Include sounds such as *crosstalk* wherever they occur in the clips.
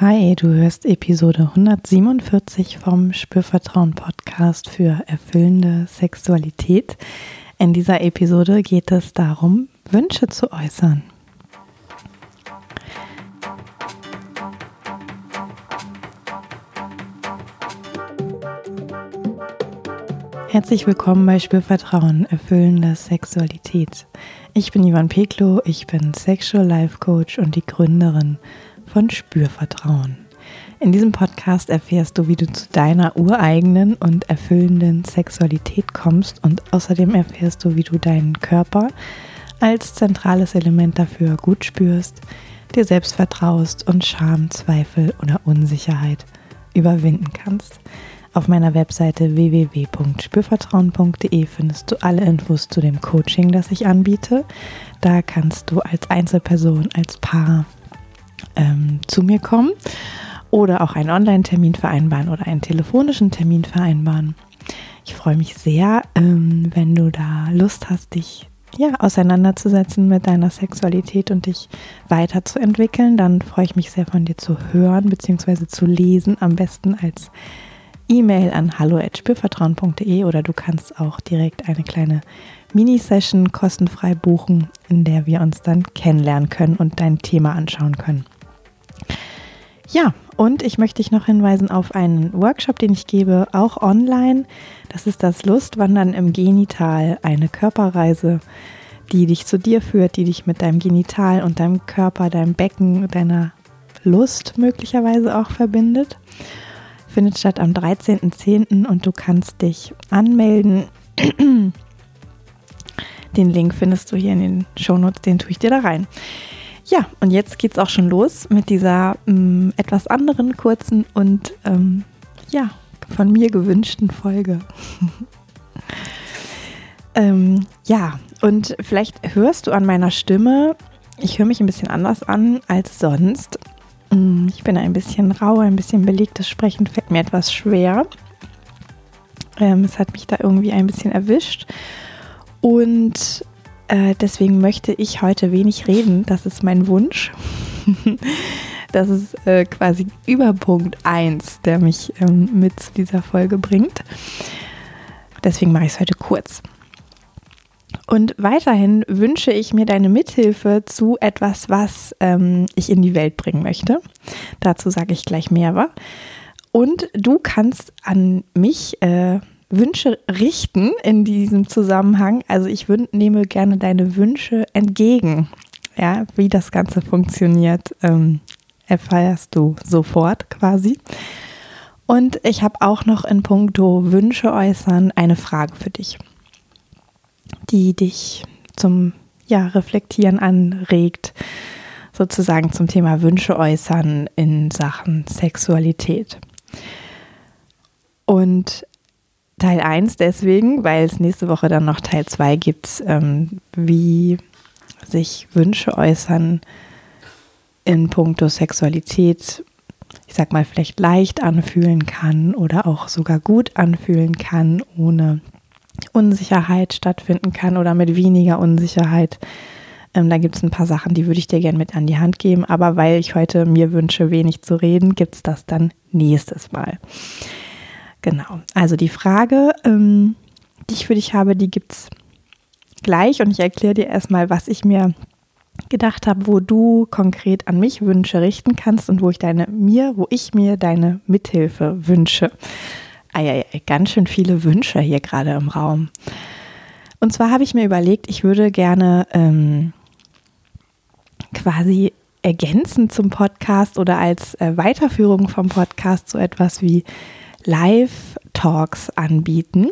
Hi, du hörst Episode 147 vom Spürvertrauen Podcast für erfüllende Sexualität. In dieser Episode geht es darum, Wünsche zu äußern. Herzlich willkommen bei Spürvertrauen, erfüllende Sexualität. Ich bin Ivan Peklo, ich bin Sexual Life Coach und die Gründerin von Spürvertrauen. In diesem Podcast erfährst du, wie du zu deiner ureigenen und erfüllenden Sexualität kommst und außerdem erfährst du, wie du deinen Körper als zentrales Element dafür gut spürst, dir selbst vertraust und Scham, Zweifel oder Unsicherheit überwinden kannst. Auf meiner Webseite www.spürvertrauen.de findest du alle Infos zu dem Coaching, das ich anbiete. Da kannst du als Einzelperson, als Paar ähm, zu mir kommen oder auch einen Online-Termin vereinbaren oder einen telefonischen Termin vereinbaren. Ich freue mich sehr, ähm, wenn du da Lust hast, dich ja, auseinanderzusetzen mit deiner Sexualität und dich weiterzuentwickeln. Dann freue ich mich sehr von dir zu hören bzw. zu lesen, am besten als E-Mail an hallo@spürvertrauen.de oder du kannst auch direkt eine kleine Mini-Session kostenfrei buchen, in der wir uns dann kennenlernen können und dein Thema anschauen können. Ja, und ich möchte dich noch hinweisen auf einen Workshop, den ich gebe, auch online. Das ist das Lustwandern im Genital, eine Körperreise, die dich zu dir führt, die dich mit deinem Genital und deinem Körper, deinem Becken, deiner Lust möglicherweise auch verbindet. Findet statt am 13.10. und du kannst dich anmelden. Den Link findest du hier in den Shownotes, den tue ich dir da rein. Ja, und jetzt geht es auch schon los mit dieser ähm, etwas anderen, kurzen und ähm, ja, von mir gewünschten Folge. *laughs* ähm, ja, und vielleicht hörst du an meiner Stimme, ich höre mich ein bisschen anders an als sonst. Mm, ich bin ein bisschen rau, ein bisschen belegtes Sprechen fällt mir etwas schwer. Ähm, es hat mich da irgendwie ein bisschen erwischt. Und äh, deswegen möchte ich heute wenig reden. Das ist mein Wunsch. *laughs* das ist äh, quasi Überpunkt 1, der mich ähm, mit zu dieser Folge bringt. Deswegen mache ich es heute kurz. Und weiterhin wünsche ich mir deine Mithilfe zu etwas, was ähm, ich in die Welt bringen möchte. Dazu sage ich gleich mehr. Wa? Und du kannst an mich äh, Wünsche richten in diesem Zusammenhang. Also ich nehme gerne deine Wünsche entgegen. Ja, wie das Ganze funktioniert, ähm, erfährst du sofort quasi. Und ich habe auch noch in puncto Wünsche äußern eine Frage für dich, die dich zum ja, Reflektieren anregt, sozusagen zum Thema Wünsche äußern in Sachen Sexualität. Und Teil 1 deswegen, weil es nächste Woche dann noch Teil 2 gibt, ähm, wie sich Wünsche äußern in puncto Sexualität, ich sag mal, vielleicht leicht anfühlen kann oder auch sogar gut anfühlen kann, ohne Unsicherheit stattfinden kann oder mit weniger Unsicherheit. Ähm, da gibt es ein paar Sachen, die würde ich dir gerne mit an die Hand geben, aber weil ich heute mir wünsche, wenig zu reden, gibt es das dann nächstes Mal. Genau. Also die Frage, ähm, die ich für dich habe, die gibt es gleich und ich erkläre dir erstmal, was ich mir gedacht habe, wo du konkret an mich Wünsche richten kannst und wo ich deine mir, wo ich mir deine Mithilfe wünsche. Eieiei, ganz schön viele Wünsche hier gerade im Raum. Und zwar habe ich mir überlegt, ich würde gerne ähm, quasi ergänzend zum Podcast oder als äh, Weiterführung vom Podcast so etwas wie Live-Talks anbieten.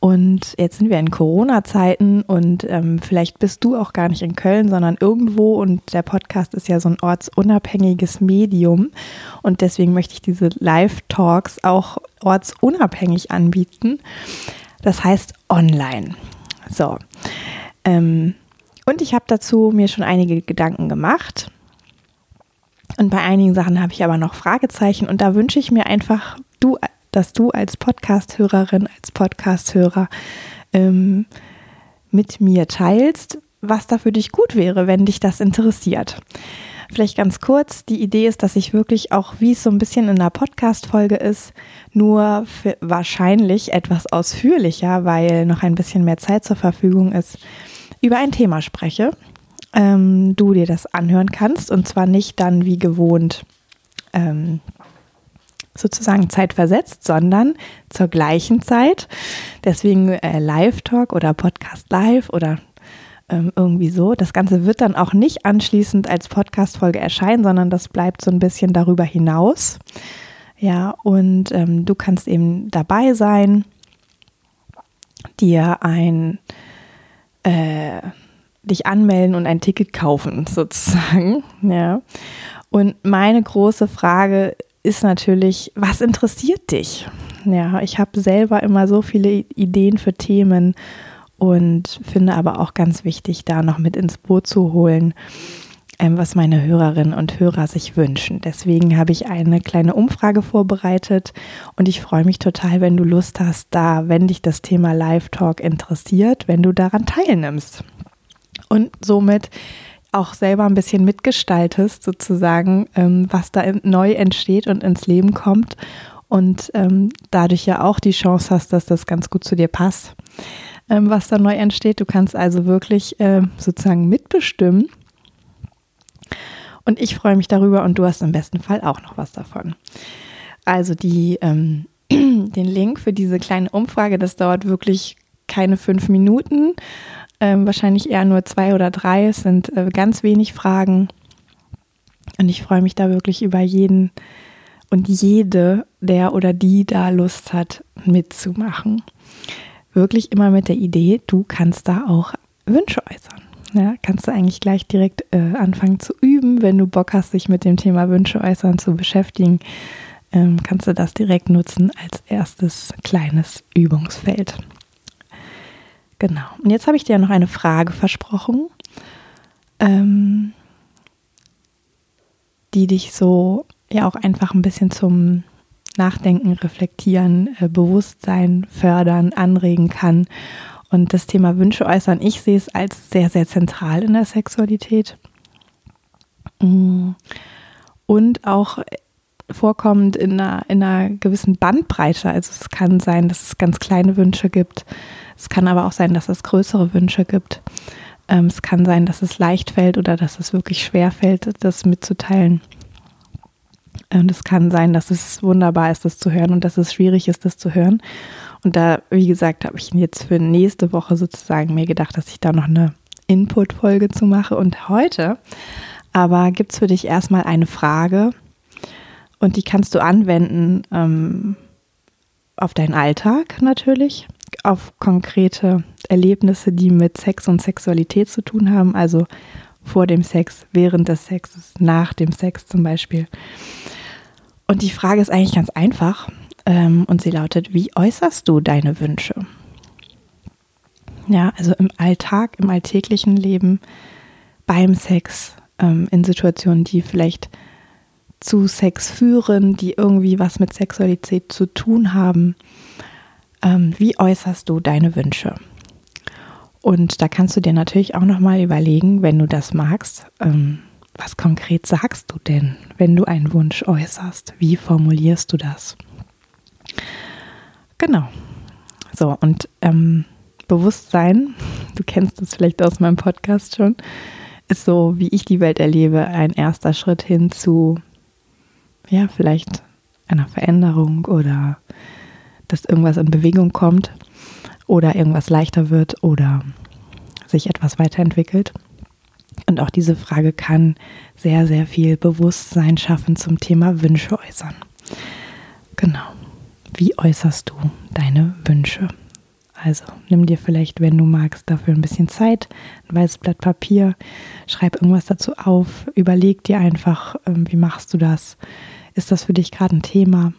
Und jetzt sind wir in Corona-Zeiten und ähm, vielleicht bist du auch gar nicht in Köln, sondern irgendwo. Und der Podcast ist ja so ein ortsunabhängiges Medium. Und deswegen möchte ich diese Live-Talks auch ortsunabhängig anbieten. Das heißt online. So. Ähm, und ich habe dazu mir schon einige Gedanken gemacht. Und bei einigen Sachen habe ich aber noch Fragezeichen. Und da wünsche ich mir einfach du, dass du als Podcast-Hörerin, als Podcast-Hörer ähm, mit mir teilst, was da für dich gut wäre, wenn dich das interessiert. Vielleicht ganz kurz, die Idee ist, dass ich wirklich auch, wie es so ein bisschen in einer Podcast-Folge ist, nur wahrscheinlich etwas ausführlicher, weil noch ein bisschen mehr Zeit zur Verfügung ist, über ein Thema spreche. Ähm, du dir das anhören kannst und zwar nicht dann wie gewohnt ähm, sozusagen zeitversetzt, sondern zur gleichen Zeit. Deswegen äh, Live-Talk oder Podcast Live oder ähm, irgendwie so. Das Ganze wird dann auch nicht anschließend als Podcast-Folge erscheinen, sondern das bleibt so ein bisschen darüber hinaus. Ja, und ähm, du kannst eben dabei sein, dir ein, äh, dich anmelden und ein Ticket kaufen, *laughs* sozusagen. Ja. Und meine große Frage ist natürlich, was interessiert dich? Ja, ich habe selber immer so viele Ideen für Themen und finde aber auch ganz wichtig, da noch mit ins Boot zu holen, ähm, was meine Hörerinnen und Hörer sich wünschen. Deswegen habe ich eine kleine Umfrage vorbereitet und ich freue mich total, wenn du Lust hast, da, wenn dich das Thema Live Talk interessiert, wenn du daran teilnimmst. Und somit auch selber ein bisschen mitgestaltest, sozusagen, ähm, was da neu entsteht und ins Leben kommt. Und ähm, dadurch ja auch die Chance hast, dass das ganz gut zu dir passt, ähm, was da neu entsteht. Du kannst also wirklich äh, sozusagen mitbestimmen. Und ich freue mich darüber und du hast im besten Fall auch noch was davon. Also die, ähm, *clears throat* den Link für diese kleine Umfrage, das dauert wirklich keine fünf Minuten ähm, wahrscheinlich eher nur zwei oder drei. Es sind äh, ganz wenig Fragen. Und ich freue mich da wirklich über jeden und jede, der oder die da Lust hat, mitzumachen. Wirklich immer mit der Idee, du kannst da auch Wünsche äußern. Ja, kannst du eigentlich gleich direkt äh, anfangen zu üben, wenn du Bock hast, dich mit dem Thema Wünsche äußern zu beschäftigen. Ähm, kannst du das direkt nutzen als erstes kleines Übungsfeld. Genau. Und jetzt habe ich dir noch eine Frage versprochen, ähm, die dich so ja auch einfach ein bisschen zum Nachdenken, Reflektieren, äh, Bewusstsein fördern, anregen kann. Und das Thema Wünsche äußern, ich sehe es als sehr, sehr zentral in der Sexualität. Mm. Und auch vorkommend in einer, in einer gewissen Bandbreite. Also es kann sein, dass es ganz kleine Wünsche gibt, es kann aber auch sein, dass es größere Wünsche gibt. Ähm, es kann sein, dass es leicht fällt oder dass es wirklich schwer fällt, das mitzuteilen. Und es kann sein, dass es wunderbar ist, das zu hören und dass es schwierig ist, das zu hören. Und da, wie gesagt, habe ich jetzt für nächste Woche sozusagen mir gedacht, dass ich da noch eine Input-Folge zu mache. Und heute aber gibt es für dich erstmal eine Frage und die kannst du anwenden ähm, auf deinen Alltag natürlich, auf konkrete Erlebnisse, die mit Sex und Sexualität zu tun haben, also vor dem Sex, während des Sexes, nach dem Sex zum Beispiel. Und die Frage ist eigentlich ganz einfach ähm, und sie lautet, wie äußerst du deine Wünsche? Ja, also im Alltag, im alltäglichen Leben, beim Sex, ähm, in Situationen, die vielleicht zu Sex führen, die irgendwie was mit Sexualität zu tun haben ähm, wie äußerst du deine Wünsche? Und da kannst du dir natürlich auch nochmal überlegen, wenn du das magst, ähm, was konkret sagst du denn, wenn du einen Wunsch äußerst? Wie formulierst du das? Genau. So, und ähm, Bewusstsein, *laughs* du kennst das vielleicht aus meinem Podcast schon, ist so, wie ich die Welt erlebe, ein erster Schritt hin zu, ja, vielleicht einer Veränderung oder dass irgendwas in Bewegung kommt oder irgendwas leichter wird oder sich etwas weiterentwickelt. Und auch diese Frage kann sehr, sehr viel Bewusstsein schaffen zum Thema Wünsche äußern. Genau. Wie äußerst du deine Wünsche? Also nimm dir vielleicht, wenn du magst, dafür ein bisschen Zeit, ein weißes Blatt Papier, schreib irgendwas dazu auf, überleg dir einfach, ähm, wie machst du das? Ist das für dich gerade ein Thema?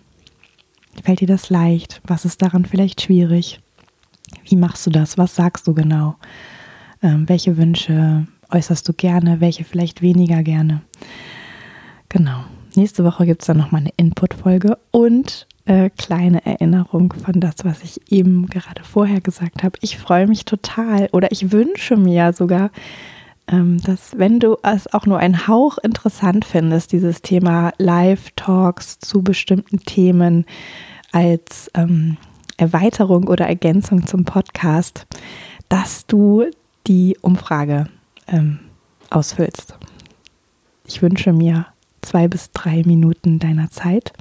Fällt dir das leicht? Was ist daran vielleicht schwierig? Wie machst du das? Was sagst du genau? Ähm, welche Wünsche äußerst du gerne? Welche vielleicht weniger gerne? Genau. Nächste Woche gibt es dann nochmal eine Input-Folge und äh, kleine Erinnerung von das, was ich eben gerade vorher gesagt habe. Ich freue mich total oder ich wünsche mir sogar, dass wenn du es auch nur einen Hauch interessant findest, dieses Thema Live-Talks zu bestimmten Themen als ähm, Erweiterung oder Ergänzung zum Podcast, dass du die Umfrage ähm, ausfüllst. Ich wünsche mir zwei bis drei Minuten deiner Zeit.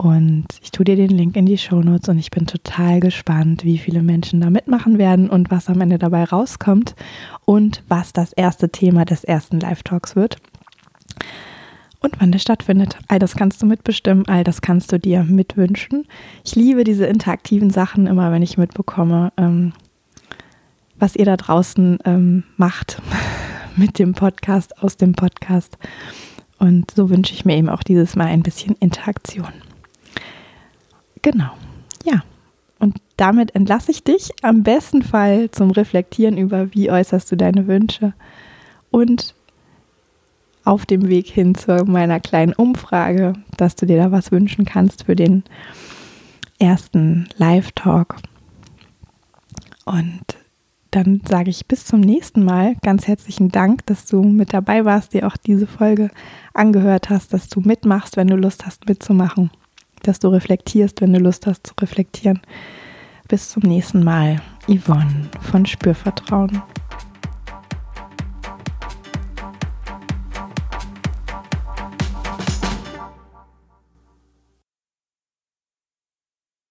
Und ich tue dir den Link in die Show Notes und ich bin total gespannt, wie viele Menschen da mitmachen werden und was am Ende dabei rauskommt und was das erste Thema des ersten Live-Talks wird und wann der stattfindet. All das kannst du mitbestimmen, all das kannst du dir mitwünschen. Ich liebe diese interaktiven Sachen immer, wenn ich mitbekomme, ähm, was ihr da draußen ähm, macht *laughs* mit dem Podcast, aus dem Podcast. Und so wünsche ich mir eben auch dieses Mal ein bisschen Interaktion. Genau, ja. Und damit entlasse ich dich am besten Fall zum Reflektieren über, wie äußerst du deine Wünsche und auf dem Weg hin zu meiner kleinen Umfrage, dass du dir da was wünschen kannst für den ersten Live-Talk. Und dann sage ich bis zum nächsten Mal. Ganz herzlichen Dank, dass du mit dabei warst, dir auch diese Folge angehört hast, dass du mitmachst, wenn du Lust hast mitzumachen, dass du reflektierst, wenn du Lust hast zu reflektieren. Bis zum nächsten Mal. Yvonne von Spürvertrauen.